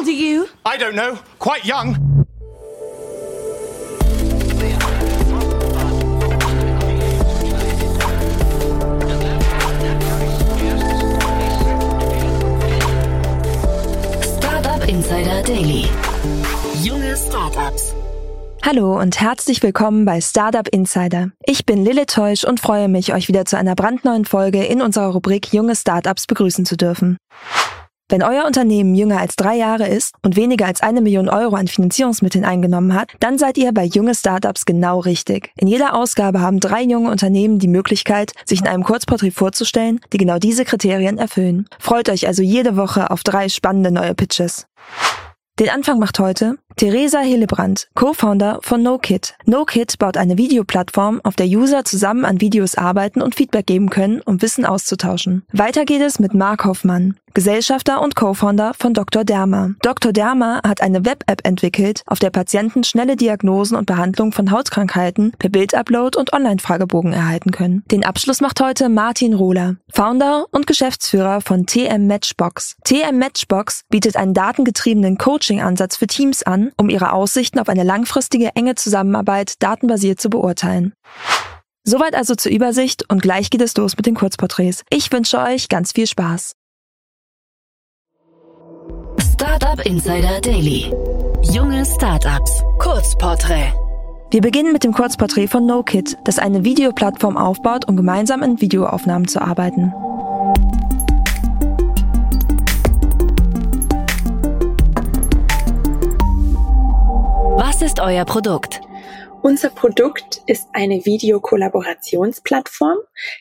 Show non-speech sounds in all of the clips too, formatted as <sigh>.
old are you? I don't know. Quite young. Startup Insider Daily. Junge Startups. Hallo und herzlich willkommen bei Startup Insider. Ich bin Lille Teusch und freue mich, euch wieder zu einer brandneuen Folge in unserer Rubrik Junge Startups begrüßen zu dürfen. Wenn euer Unternehmen jünger als drei Jahre ist und weniger als eine Million Euro an Finanzierungsmitteln eingenommen hat, dann seid ihr bei junge Startups genau richtig. In jeder Ausgabe haben drei junge Unternehmen die Möglichkeit, sich in einem Kurzporträt vorzustellen, die genau diese Kriterien erfüllen. Freut euch also jede Woche auf drei spannende neue Pitches. Den Anfang macht heute Theresa Hillebrand, Co-Founder von NoKit. NoKit baut eine Videoplattform, auf der User zusammen an Videos arbeiten und Feedback geben können, um Wissen auszutauschen. Weiter geht es mit Mark Hoffmann, Gesellschafter und Co-Founder von Dr. Derma. Dr. Derma hat eine Web-App entwickelt, auf der Patienten schnelle Diagnosen und Behandlung von Hautkrankheiten per Bildupload und Online-Fragebogen erhalten können. Den Abschluss macht heute Martin Rohler, Founder und Geschäftsführer von TM Matchbox. TM Matchbox bietet einen datengetriebenen Coaching-Ansatz für Teams an, um ihre Aussichten auf eine langfristige enge Zusammenarbeit datenbasiert zu beurteilen. Soweit also zur Übersicht und gleich geht es los mit den Kurzporträts. Ich wünsche euch ganz viel Spaß. Startup Insider Daily. Junge Startups. Kurzporträt. Wir beginnen mit dem Kurzporträt von NoKit, das eine Videoplattform aufbaut, um gemeinsam in Videoaufnahmen zu arbeiten. Was ist euer Produkt? Unser Produkt ist eine Videokollaborationsplattform,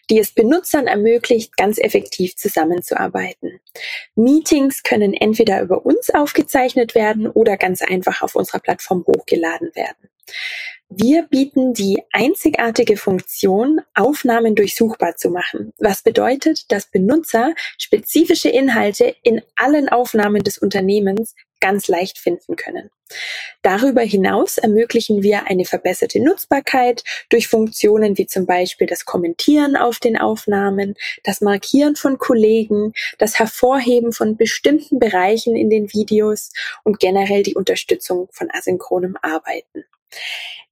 die es Benutzern ermöglicht, ganz effektiv zusammenzuarbeiten. Meetings können entweder über uns aufgezeichnet werden oder ganz einfach auf unserer Plattform hochgeladen werden. Wir bieten die einzigartige Funktion, Aufnahmen durchsuchbar zu machen, was bedeutet, dass Benutzer spezifische Inhalte in allen Aufnahmen des Unternehmens ganz leicht finden können. Darüber hinaus ermöglichen wir eine verbesserte Nutzbarkeit durch Funktionen wie zum Beispiel das Kommentieren auf den Aufnahmen, das Markieren von Kollegen, das Hervorheben von bestimmten Bereichen in den Videos und generell die Unterstützung von asynchronem Arbeiten.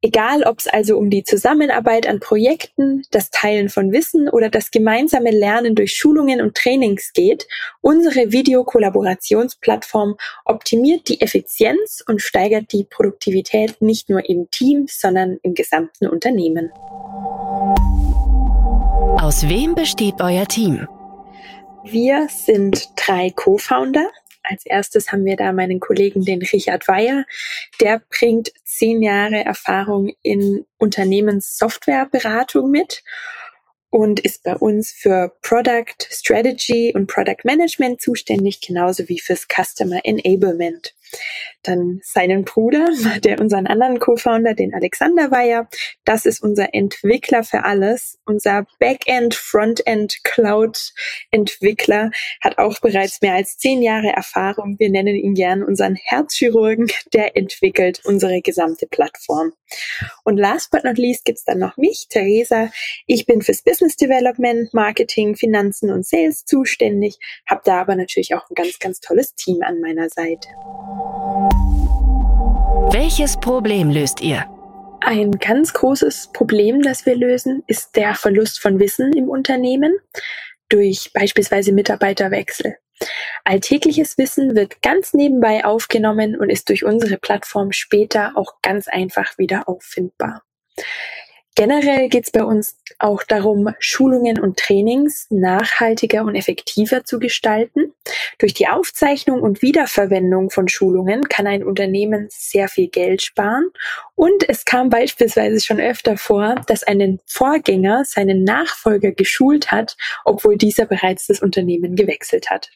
Egal, ob es also um die Zusammenarbeit an Projekten, das Teilen von Wissen oder das gemeinsame Lernen durch Schulungen und Trainings geht, unsere Videokollaborationsplattform optimiert die Effizienz und steigert die Produktivität nicht nur im Team, sondern im gesamten Unternehmen. Aus wem besteht euer Team? Wir sind drei Co-Founder, als erstes haben wir da meinen Kollegen, den Richard Weyer. Der bringt zehn Jahre Erfahrung in Unternehmenssoftwareberatung mit und ist bei uns für Product Strategy und Product Management zuständig, genauso wie fürs Customer Enablement. Dann seinen Bruder, <laughs> der unseren anderen Co-Founder, den Alexander Weyer. Das ist unser Entwickler für alles. Unser Backend, Frontend, Cloud-Entwickler hat auch bereits mehr als zehn Jahre Erfahrung. Wir nennen ihn gern unseren Herzchirurgen. Der entwickelt unsere gesamte Plattform. Und last but not least gibt's dann noch mich, Theresa. Ich bin fürs Business Development, Marketing, Finanzen und Sales zuständig, habe da aber natürlich auch ein ganz, ganz tolles Team an meiner Seite. Welches Problem löst ihr? Ein ganz großes Problem, das wir lösen, ist der Verlust von Wissen im Unternehmen durch beispielsweise Mitarbeiterwechsel. Alltägliches Wissen wird ganz nebenbei aufgenommen und ist durch unsere Plattform später auch ganz einfach wieder auffindbar. Generell geht es bei uns auch darum, Schulungen und Trainings nachhaltiger und effektiver zu gestalten. Durch die Aufzeichnung und Wiederverwendung von Schulungen kann ein Unternehmen sehr viel Geld sparen. Und es kam beispielsweise schon öfter vor, dass ein Vorgänger seinen Nachfolger geschult hat, obwohl dieser bereits das Unternehmen gewechselt hat.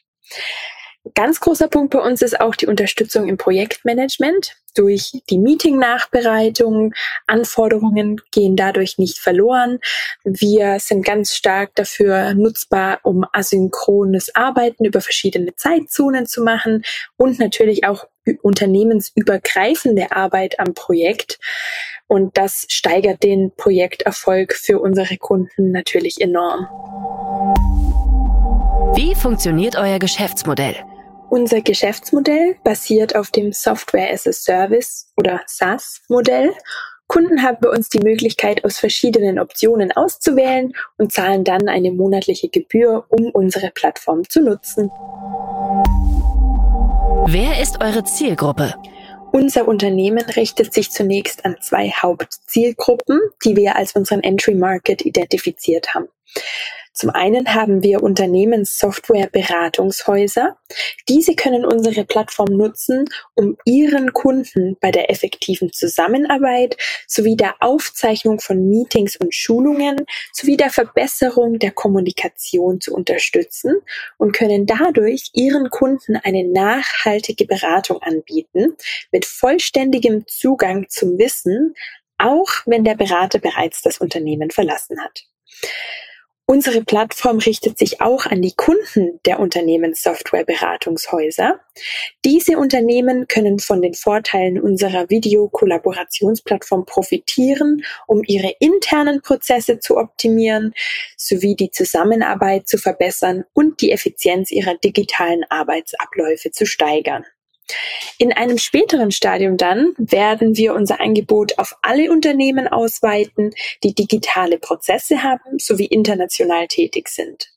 Ganz großer Punkt bei uns ist auch die Unterstützung im Projektmanagement. Durch die Meeting-Nachbereitung, Anforderungen gehen dadurch nicht verloren. Wir sind ganz stark dafür nutzbar, um asynchrones Arbeiten über verschiedene Zeitzonen zu machen und natürlich auch unternehmensübergreifende Arbeit am Projekt. Und das steigert den Projekterfolg für unsere Kunden natürlich enorm. Wie funktioniert euer Geschäftsmodell? Unser Geschäftsmodell basiert auf dem Software as a Service oder SaaS-Modell. Kunden haben bei uns die Möglichkeit, aus verschiedenen Optionen auszuwählen und zahlen dann eine monatliche Gebühr, um unsere Plattform zu nutzen. Wer ist eure Zielgruppe? Unser Unternehmen richtet sich zunächst an zwei Hauptzielgruppen, die wir als unseren Entry Market identifiziert haben. Zum einen haben wir Unternehmenssoftware-Beratungshäuser. Diese können unsere Plattform nutzen, um ihren Kunden bei der effektiven Zusammenarbeit sowie der Aufzeichnung von Meetings und Schulungen sowie der Verbesserung der Kommunikation zu unterstützen und können dadurch ihren Kunden eine nachhaltige Beratung anbieten mit vollständigem Zugang zum Wissen, auch wenn der Berater bereits das Unternehmen verlassen hat. Unsere Plattform richtet sich auch an die Kunden der Unternehmenssoftwareberatungshäuser. Diese Unternehmen können von den Vorteilen unserer Videokollaborationsplattform profitieren, um ihre internen Prozesse zu optimieren, sowie die Zusammenarbeit zu verbessern und die Effizienz ihrer digitalen Arbeitsabläufe zu steigern. In einem späteren Stadium dann werden wir unser Angebot auf alle Unternehmen ausweiten, die digitale Prozesse haben sowie international tätig sind.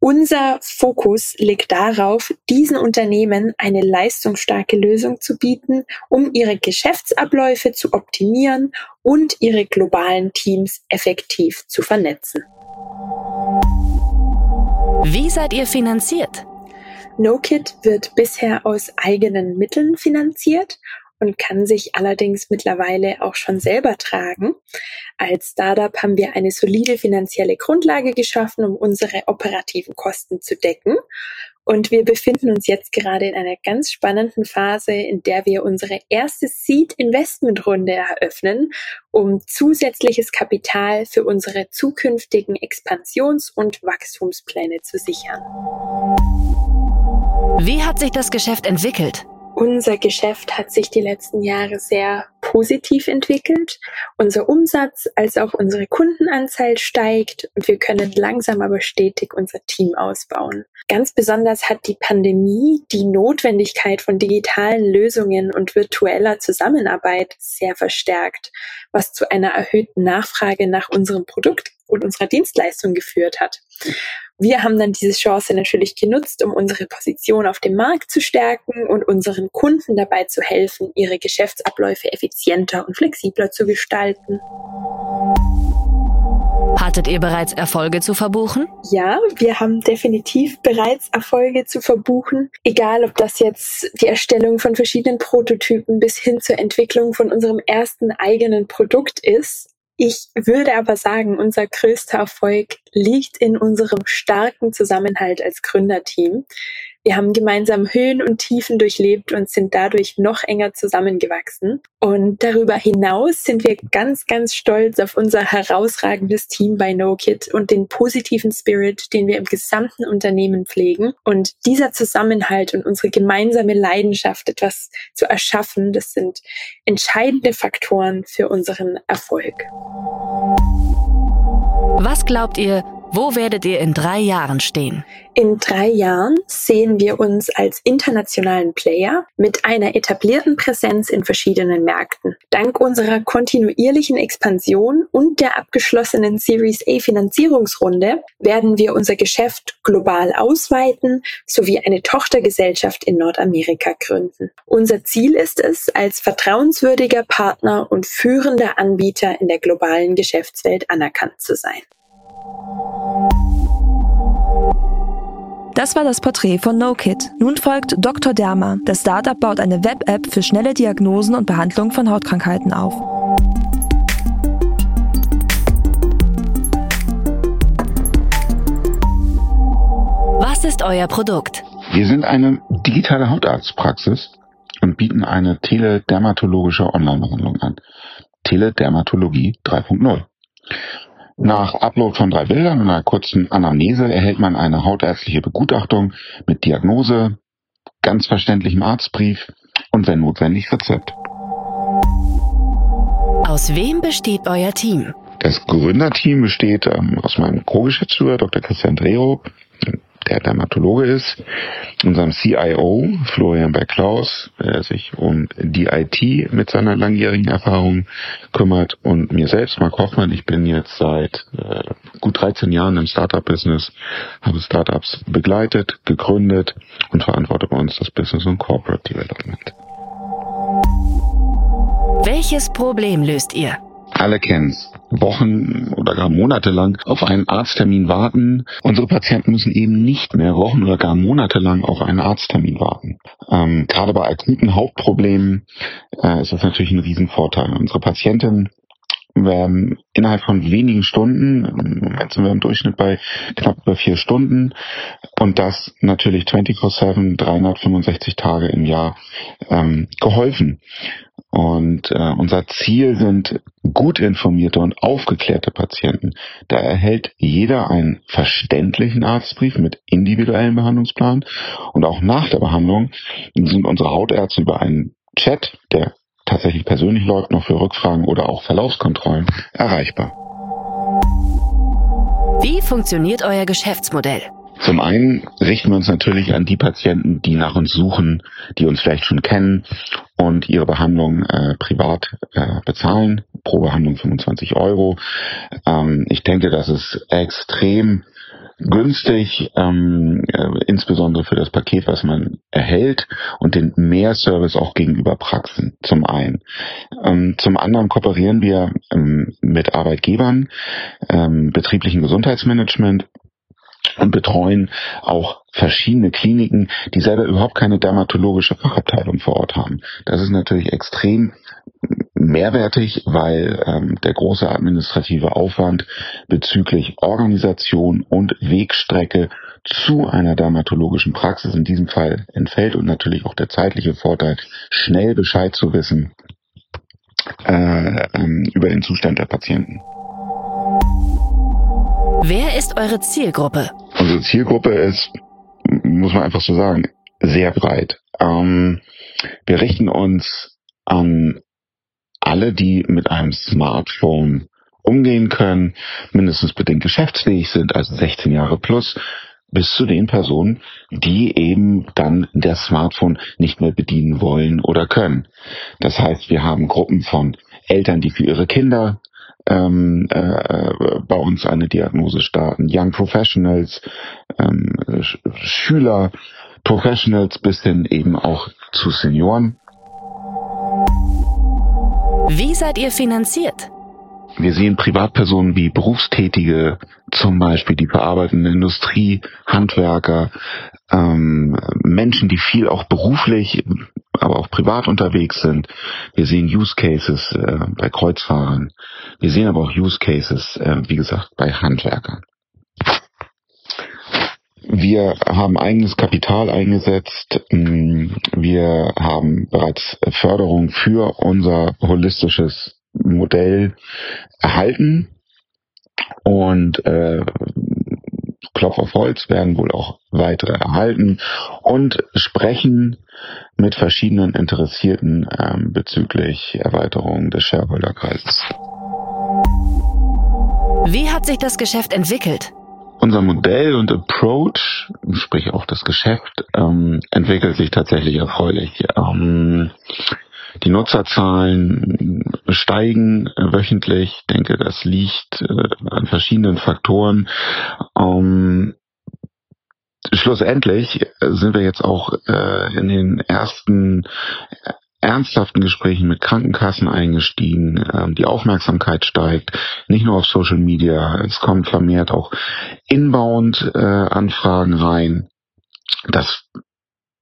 Unser Fokus liegt darauf, diesen Unternehmen eine leistungsstarke Lösung zu bieten, um ihre Geschäftsabläufe zu optimieren und ihre globalen Teams effektiv zu vernetzen. Wie seid ihr finanziert? NoKit wird bisher aus eigenen Mitteln finanziert und kann sich allerdings mittlerweile auch schon selber tragen. Als Startup haben wir eine solide finanzielle Grundlage geschaffen, um unsere operativen Kosten zu decken. Und wir befinden uns jetzt gerade in einer ganz spannenden Phase, in der wir unsere erste Seed-Investment-Runde eröffnen, um zusätzliches Kapital für unsere zukünftigen Expansions- und Wachstumspläne zu sichern. Wie hat sich das Geschäft entwickelt? Unser Geschäft hat sich die letzten Jahre sehr positiv entwickelt. Unser Umsatz als auch unsere Kundenanzahl steigt und wir können langsam aber stetig unser Team ausbauen. Ganz besonders hat die Pandemie die Notwendigkeit von digitalen Lösungen und virtueller Zusammenarbeit sehr verstärkt, was zu einer erhöhten Nachfrage nach unserem Produkt und unserer Dienstleistung geführt hat. Wir haben dann diese Chance natürlich genutzt, um unsere Position auf dem Markt zu stärken und unseren Kunden dabei zu helfen, ihre Geschäftsabläufe effizienter und flexibler zu gestalten. Hattet ihr bereits Erfolge zu verbuchen? Ja, wir haben definitiv bereits Erfolge zu verbuchen. Egal, ob das jetzt die Erstellung von verschiedenen Prototypen bis hin zur Entwicklung von unserem ersten eigenen Produkt ist. Ich würde aber sagen, unser größter Erfolg liegt in unserem starken Zusammenhalt als Gründerteam. Wir haben gemeinsam Höhen und Tiefen durchlebt und sind dadurch noch enger zusammengewachsen. Und darüber hinaus sind wir ganz, ganz stolz auf unser herausragendes Team bei NoKit und den positiven Spirit, den wir im gesamten Unternehmen pflegen. Und dieser Zusammenhalt und unsere gemeinsame Leidenschaft, etwas zu erschaffen, das sind entscheidende Faktoren für unseren Erfolg. Was glaubt ihr, wo werdet ihr in drei Jahren stehen? In drei Jahren sehen wir uns als internationalen Player mit einer etablierten Präsenz in verschiedenen Märkten. Dank unserer kontinuierlichen Expansion und der abgeschlossenen Series A Finanzierungsrunde werden wir unser Geschäft global ausweiten sowie eine Tochtergesellschaft in Nordamerika gründen. Unser Ziel ist es, als vertrauenswürdiger Partner und führender Anbieter in der globalen Geschäftswelt anerkannt zu sein. Das war das Porträt von NoKit. Nun folgt Dr. Derma. Das Startup baut eine Web-App für schnelle Diagnosen und Behandlung von Hautkrankheiten auf. Was ist euer Produkt? Wir sind eine digitale Hautarztpraxis und bieten eine teledermatologische Online-Behandlung an. Teledermatologie 3.0. Nach Upload von drei Bildern und einer kurzen Anamnese erhält man eine hautärztliche Begutachtung mit Diagnose, ganz verständlichem Arztbrief und wenn notwendig Rezept. Aus wem besteht euer Team? Das Gründerteam besteht ähm, aus meinem Co-Geschäftsführer Dr. Christian Drero, der Dermatologe ist, unserem CIO, Florian Bergklaus, der sich um die IT mit seiner langjährigen Erfahrung kümmert und mir selbst, Mark Hoffmann. Ich bin jetzt seit äh, gut 13 Jahren im Startup-Business, habe Startups begleitet, gegründet und verantworte bei uns das Business und Corporate Development. Welches Problem löst ihr? Alle kennen's. Wochen oder gar Monate lang auf einen Arzttermin warten. Unsere Patienten müssen eben nicht mehr Wochen oder gar Monate lang auf einen Arzttermin warten. Ähm, gerade bei akuten Hauptproblemen äh, ist das natürlich ein Riesenvorteil. Unsere Patientinnen werden innerhalb von wenigen Stunden, im Moment sind wir im Durchschnitt bei knapp über vier Stunden und das natürlich 24-7, 365 Tage im Jahr ähm, geholfen. Und äh, unser Ziel sind gut informierte und aufgeklärte Patienten. Da erhält jeder einen verständlichen Arztbrief mit individuellem Behandlungsplan. Und auch nach der Behandlung sind unsere Hautärzte über einen Chat, der tatsächlich persönlich läuft, noch für Rückfragen oder auch Verlaufskontrollen erreichbar. Wie funktioniert euer Geschäftsmodell? Zum einen richten wir uns natürlich an die Patienten, die nach uns suchen, die uns vielleicht schon kennen und ihre Behandlung äh, privat äh, bezahlen. Pro Behandlung 25 Euro. Ähm, ich denke, das ist extrem günstig, ähm, äh, insbesondere für das Paket, was man erhält und den Mehrservice auch gegenüber Praxen zum einen. Ähm, zum anderen kooperieren wir ähm, mit Arbeitgebern, ähm, betrieblichen Gesundheitsmanagement und betreuen auch verschiedene Kliniken, die selber überhaupt keine dermatologische Fachabteilung vor Ort haben. Das ist natürlich extrem mehrwertig, weil ähm, der große administrative Aufwand bezüglich Organisation und Wegstrecke zu einer dermatologischen Praxis in diesem Fall entfällt und natürlich auch der zeitliche Vorteil, schnell Bescheid zu wissen äh, ähm, über den Zustand der Patienten. Wer ist eure Zielgruppe? Unsere Zielgruppe ist, muss man einfach so sagen, sehr breit. Ähm, wir richten uns an alle, die mit einem Smartphone umgehen können, mindestens bedingt geschäftsfähig sind, also 16 Jahre plus, bis zu den Personen, die eben dann das Smartphone nicht mehr bedienen wollen oder können. Das heißt, wir haben Gruppen von Eltern, die für ihre Kinder ähm, äh, bei uns eine Diagnose starten, Young Professionals, ähm, Sch Schüler, Professionals bis hin eben auch zu Senioren. Wie seid ihr finanziert? Wir sehen Privatpersonen wie Berufstätige, zum Beispiel die verarbeitende Industrie, Handwerker, ähm, Menschen, die viel auch beruflich, aber auch privat unterwegs sind. Wir sehen Use Cases äh, bei Kreuzfahrern. Wir sehen aber auch Use Cases, äh, wie gesagt, bei Handwerkern. Wir haben eigenes Kapital eingesetzt. Mm, wir haben bereits Förderung für unser holistisches Modell erhalten und äh, Klopf auf Holz werden wohl auch weitere erhalten und sprechen mit verschiedenen Interessierten ähm, bezüglich Erweiterung des Shareholderkreises. Wie hat sich das Geschäft entwickelt? Unser Modell und Approach, sprich auch das Geschäft, ähm, entwickelt sich tatsächlich erfreulich. Ähm, die Nutzerzahlen steigen äh, wöchentlich. Ich denke, das liegt äh, an verschiedenen Faktoren. Ähm, schlussendlich sind wir jetzt auch äh, in den ersten ernsthaften Gesprächen mit Krankenkassen eingestiegen. Ähm, die Aufmerksamkeit steigt, nicht nur auf Social Media, es kommen vermehrt auch Inbound-Anfragen äh, rein. Das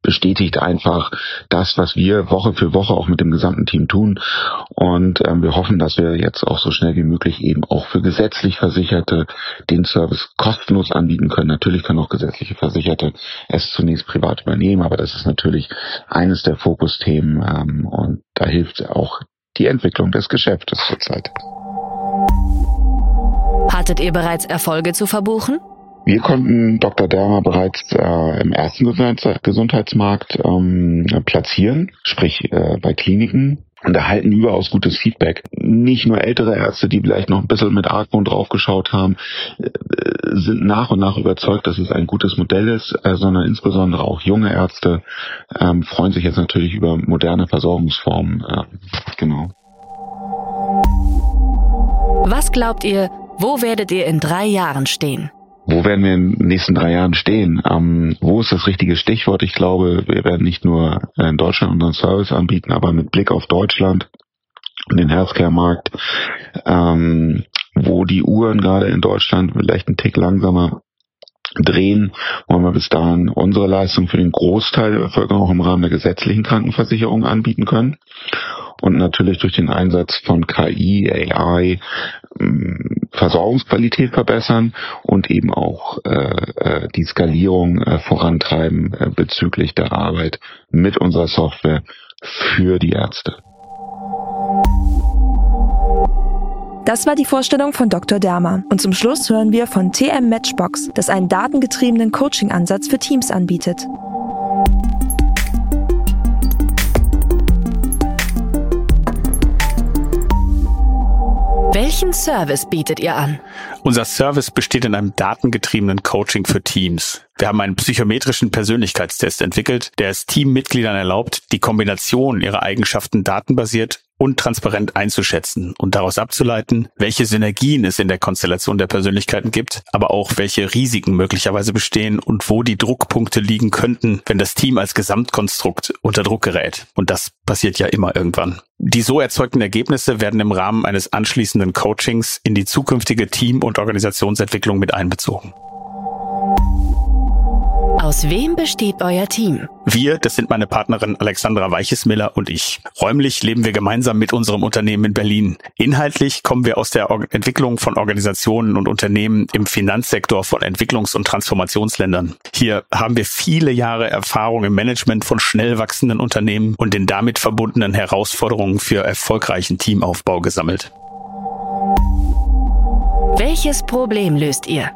bestätigt einfach das, was wir Woche für Woche auch mit dem gesamten Team tun. Und ähm, wir hoffen, dass wir jetzt auch so schnell wie möglich eben auch für gesetzlich Versicherte den Service kostenlos anbieten können. Natürlich können auch gesetzliche Versicherte es zunächst privat übernehmen, aber das ist natürlich eines der Fokusthemen ähm, und da hilft auch die Entwicklung des Geschäftes zurzeit. Hattet ihr bereits Erfolge zu verbuchen? Wir konnten Dr. Dermer bereits äh, im ersten Gesundheitsmarkt ähm, platzieren, sprich äh, bei Kliniken. und erhalten überaus gutes Feedback. Nicht nur ältere Ärzte, die vielleicht noch ein bisschen mit Argwohn draufgeschaut haben, äh, sind nach und nach überzeugt, dass es ein gutes Modell ist, äh, sondern insbesondere auch junge Ärzte ähm, freuen sich jetzt natürlich über moderne Versorgungsformen. Äh, genau. Was glaubt ihr, wo werdet ihr in drei Jahren stehen? Wo werden wir in den nächsten drei Jahren stehen? Ähm, wo ist das richtige Stichwort? Ich glaube, wir werden nicht nur in Deutschland unseren Service anbieten, aber mit Blick auf Deutschland und den Healthcare-Markt, ähm, wo die Uhren gerade in Deutschland vielleicht einen Tick langsamer drehen, wollen wir bis dahin unsere Leistung für den Großteil der Bevölkerung auch im Rahmen der gesetzlichen Krankenversicherung anbieten können und natürlich durch den Einsatz von KI, AI ähm, Versorgungsqualität verbessern und eben auch äh, äh, die Skalierung äh, vorantreiben äh, bezüglich der Arbeit mit unserer Software für die Ärzte. Das war die Vorstellung von Dr. Dermer. Und zum Schluss hören wir von TM Matchbox, das einen datengetriebenen Coaching-Ansatz für Teams anbietet. Welchen Service bietet ihr an? Unser Service besteht in einem datengetriebenen Coaching für Teams. Wir haben einen psychometrischen Persönlichkeitstest entwickelt, der es Teammitgliedern erlaubt, die Kombination ihrer Eigenschaften datenbasiert und transparent einzuschätzen und daraus abzuleiten, welche Synergien es in der Konstellation der Persönlichkeiten gibt, aber auch welche Risiken möglicherweise bestehen und wo die Druckpunkte liegen könnten, wenn das Team als Gesamtkonstrukt unter Druck gerät. Und das passiert ja immer irgendwann. Die so erzeugten Ergebnisse werden im Rahmen eines anschließenden Coachings in die zukünftige Team- und Organisationsentwicklung mit einbezogen. Aus wem besteht euer Team? Wir, das sind meine Partnerin Alexandra Weichesmiller und ich. Räumlich leben wir gemeinsam mit unserem Unternehmen in Berlin. Inhaltlich kommen wir aus der Entwicklung von Organisationen und Unternehmen im Finanzsektor von Entwicklungs- und Transformationsländern. Hier haben wir viele Jahre Erfahrung im Management von schnell wachsenden Unternehmen und den damit verbundenen Herausforderungen für erfolgreichen Teamaufbau gesammelt. Welches Problem löst ihr?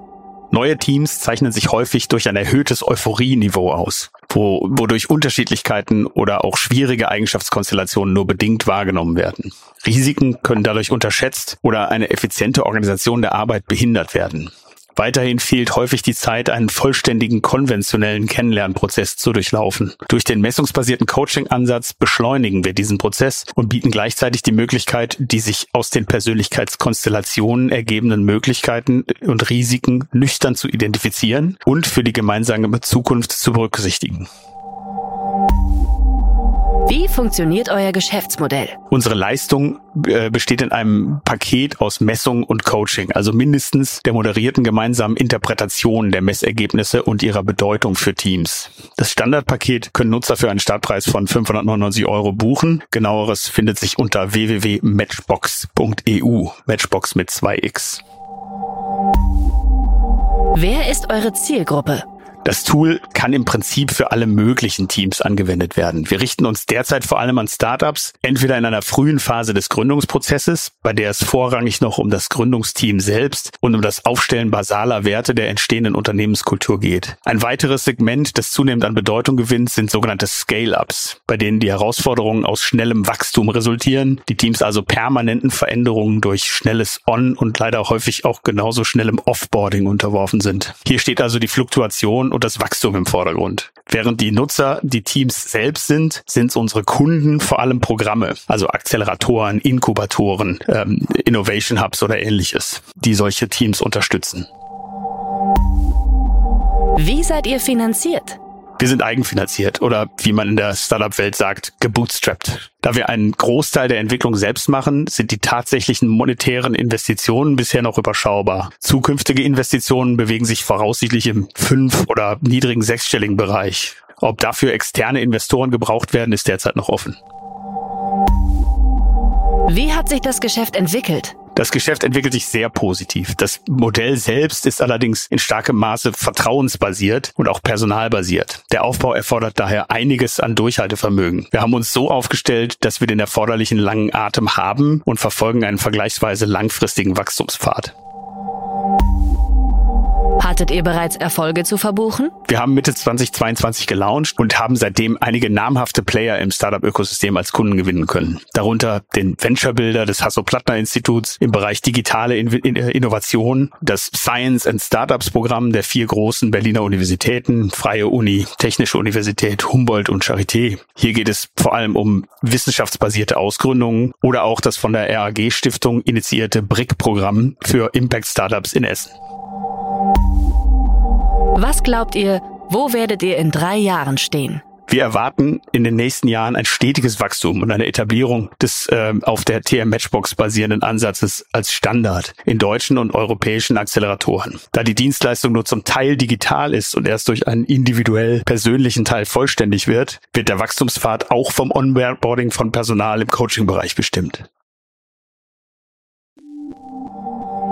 Neue Teams zeichnen sich häufig durch ein erhöhtes Euphorieniveau aus, wo, wodurch Unterschiedlichkeiten oder auch schwierige Eigenschaftskonstellationen nur bedingt wahrgenommen werden. Risiken können dadurch unterschätzt oder eine effiziente Organisation der Arbeit behindert werden. Weiterhin fehlt häufig die Zeit, einen vollständigen konventionellen Kennenlernprozess zu durchlaufen. Durch den messungsbasierten Coaching-Ansatz beschleunigen wir diesen Prozess und bieten gleichzeitig die Möglichkeit, die sich aus den Persönlichkeitskonstellationen ergebenden Möglichkeiten und Risiken nüchtern zu identifizieren und für die gemeinsame Zukunft zu berücksichtigen. Wie funktioniert euer Geschäftsmodell? Unsere Leistung äh, besteht in einem Paket aus Messung und Coaching, also mindestens der moderierten gemeinsamen Interpretation der Messergebnisse und ihrer Bedeutung für Teams. Das Standardpaket können Nutzer für einen Startpreis von 599 Euro buchen. Genaueres findet sich unter www.matchbox.eu. Matchbox mit 2x. Wer ist eure Zielgruppe? Das Tool kann im Prinzip für alle möglichen Teams angewendet werden. Wir richten uns derzeit vor allem an Startups, entweder in einer frühen Phase des Gründungsprozesses, bei der es vorrangig noch um das Gründungsteam selbst und um das Aufstellen basaler Werte der entstehenden Unternehmenskultur geht. Ein weiteres Segment, das zunehmend an Bedeutung gewinnt, sind sogenannte Scale-Ups, bei denen die Herausforderungen aus schnellem Wachstum resultieren, die Teams also permanenten Veränderungen durch schnelles On- und leider häufig auch genauso schnellem Offboarding unterworfen sind. Hier steht also die Fluktuation und das Wachstum im Vordergrund. Während die Nutzer die Teams selbst sind, sind unsere Kunden vor allem Programme, also Acceleratoren, Inkubatoren, ähm, Innovation Hubs oder ähnliches, die solche Teams unterstützen. Wie seid ihr finanziert? Wir sind eigenfinanziert oder wie man in der Startup-Welt sagt, gebootstrapped. Da wir einen Großteil der Entwicklung selbst machen, sind die tatsächlichen monetären Investitionen bisher noch überschaubar. Zukünftige Investitionen bewegen sich voraussichtlich im fünf- oder niedrigen sechsstelligen Bereich. Ob dafür externe Investoren gebraucht werden, ist derzeit noch offen. Wie hat sich das Geschäft entwickelt? Das Geschäft entwickelt sich sehr positiv. Das Modell selbst ist allerdings in starkem Maße vertrauensbasiert und auch personalbasiert. Der Aufbau erfordert daher einiges an Durchhaltevermögen. Wir haben uns so aufgestellt, dass wir den erforderlichen langen Atem haben und verfolgen einen vergleichsweise langfristigen Wachstumspfad. Hattet ihr bereits Erfolge zu verbuchen? Wir haben Mitte 2022 gelauncht und haben seitdem einige namhafte Player im Startup-Ökosystem als Kunden gewinnen können. Darunter den Venture-Builder des Hasso-Plattner-Instituts im Bereich digitale In In Innovation, das Science and Startups-Programm der vier großen Berliner Universitäten, Freie Uni, Technische Universität, Humboldt und Charité. Hier geht es vor allem um wissenschaftsbasierte Ausgründungen oder auch das von der RAG-Stiftung initiierte BRIC-Programm für Impact-Startups in Essen. Was glaubt ihr, wo werdet ihr in drei Jahren stehen? Wir erwarten in den nächsten Jahren ein stetiges Wachstum und eine Etablierung des äh, auf der TM Matchbox basierenden Ansatzes als Standard in deutschen und europäischen Acceleratoren. Da die Dienstleistung nur zum Teil digital ist und erst durch einen individuell persönlichen Teil vollständig wird, wird der Wachstumspfad auch vom Onboarding von Personal im Coaching-Bereich bestimmt.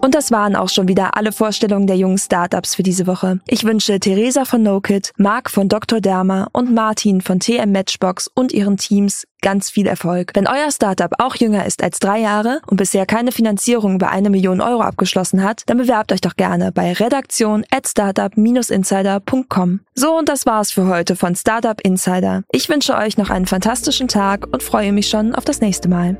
Und das waren auch schon wieder alle Vorstellungen der jungen Startups für diese Woche. Ich wünsche Theresa von NoKit, Marc von Dr. Derma und Martin von TM Matchbox und ihren Teams ganz viel Erfolg. Wenn euer Startup auch jünger ist als drei Jahre und bisher keine Finanzierung über eine Million Euro abgeschlossen hat, dann bewerbt euch doch gerne bei redaktion at startup-insider.com. So, und das war's für heute von Startup Insider. Ich wünsche euch noch einen fantastischen Tag und freue mich schon auf das nächste Mal.